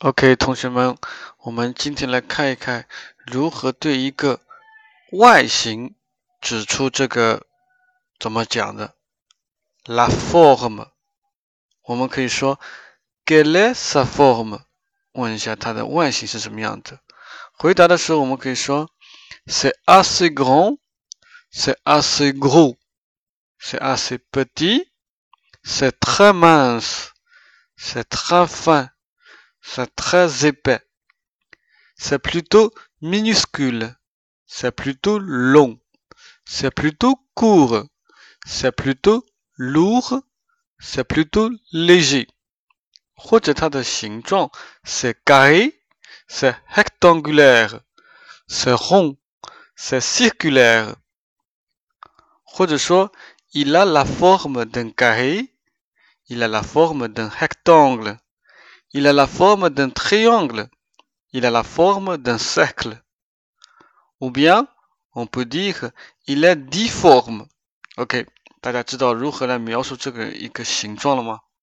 OK，同学们，我们今天来看一看如何对一个外形指出这个怎么讲的。La forme，我们可以说 “Quelle est sa forme？” 问一下它的外形是什么样子。回答的时候，我们可以说 “C'est assez grand”，“C'est assez gros”，“C'est assez petit”，“C'est très mince”，“C'est très fin”。C'est très épais. C'est plutôt minuscule. C'est plutôt long. C'est plutôt court. C'est plutôt lourd. C'est plutôt léger. c'est carré, c'est rectangulaire, c'est rond, c'est circulaire. il a la forme d'un carré, il a la forme d'un rectangle. Il a la forme d'un triangle. Il a la forme d'un cercle. Ou bien, on peut dire, il est difforme. OK，大家知道如何来描述这个一个形状了吗？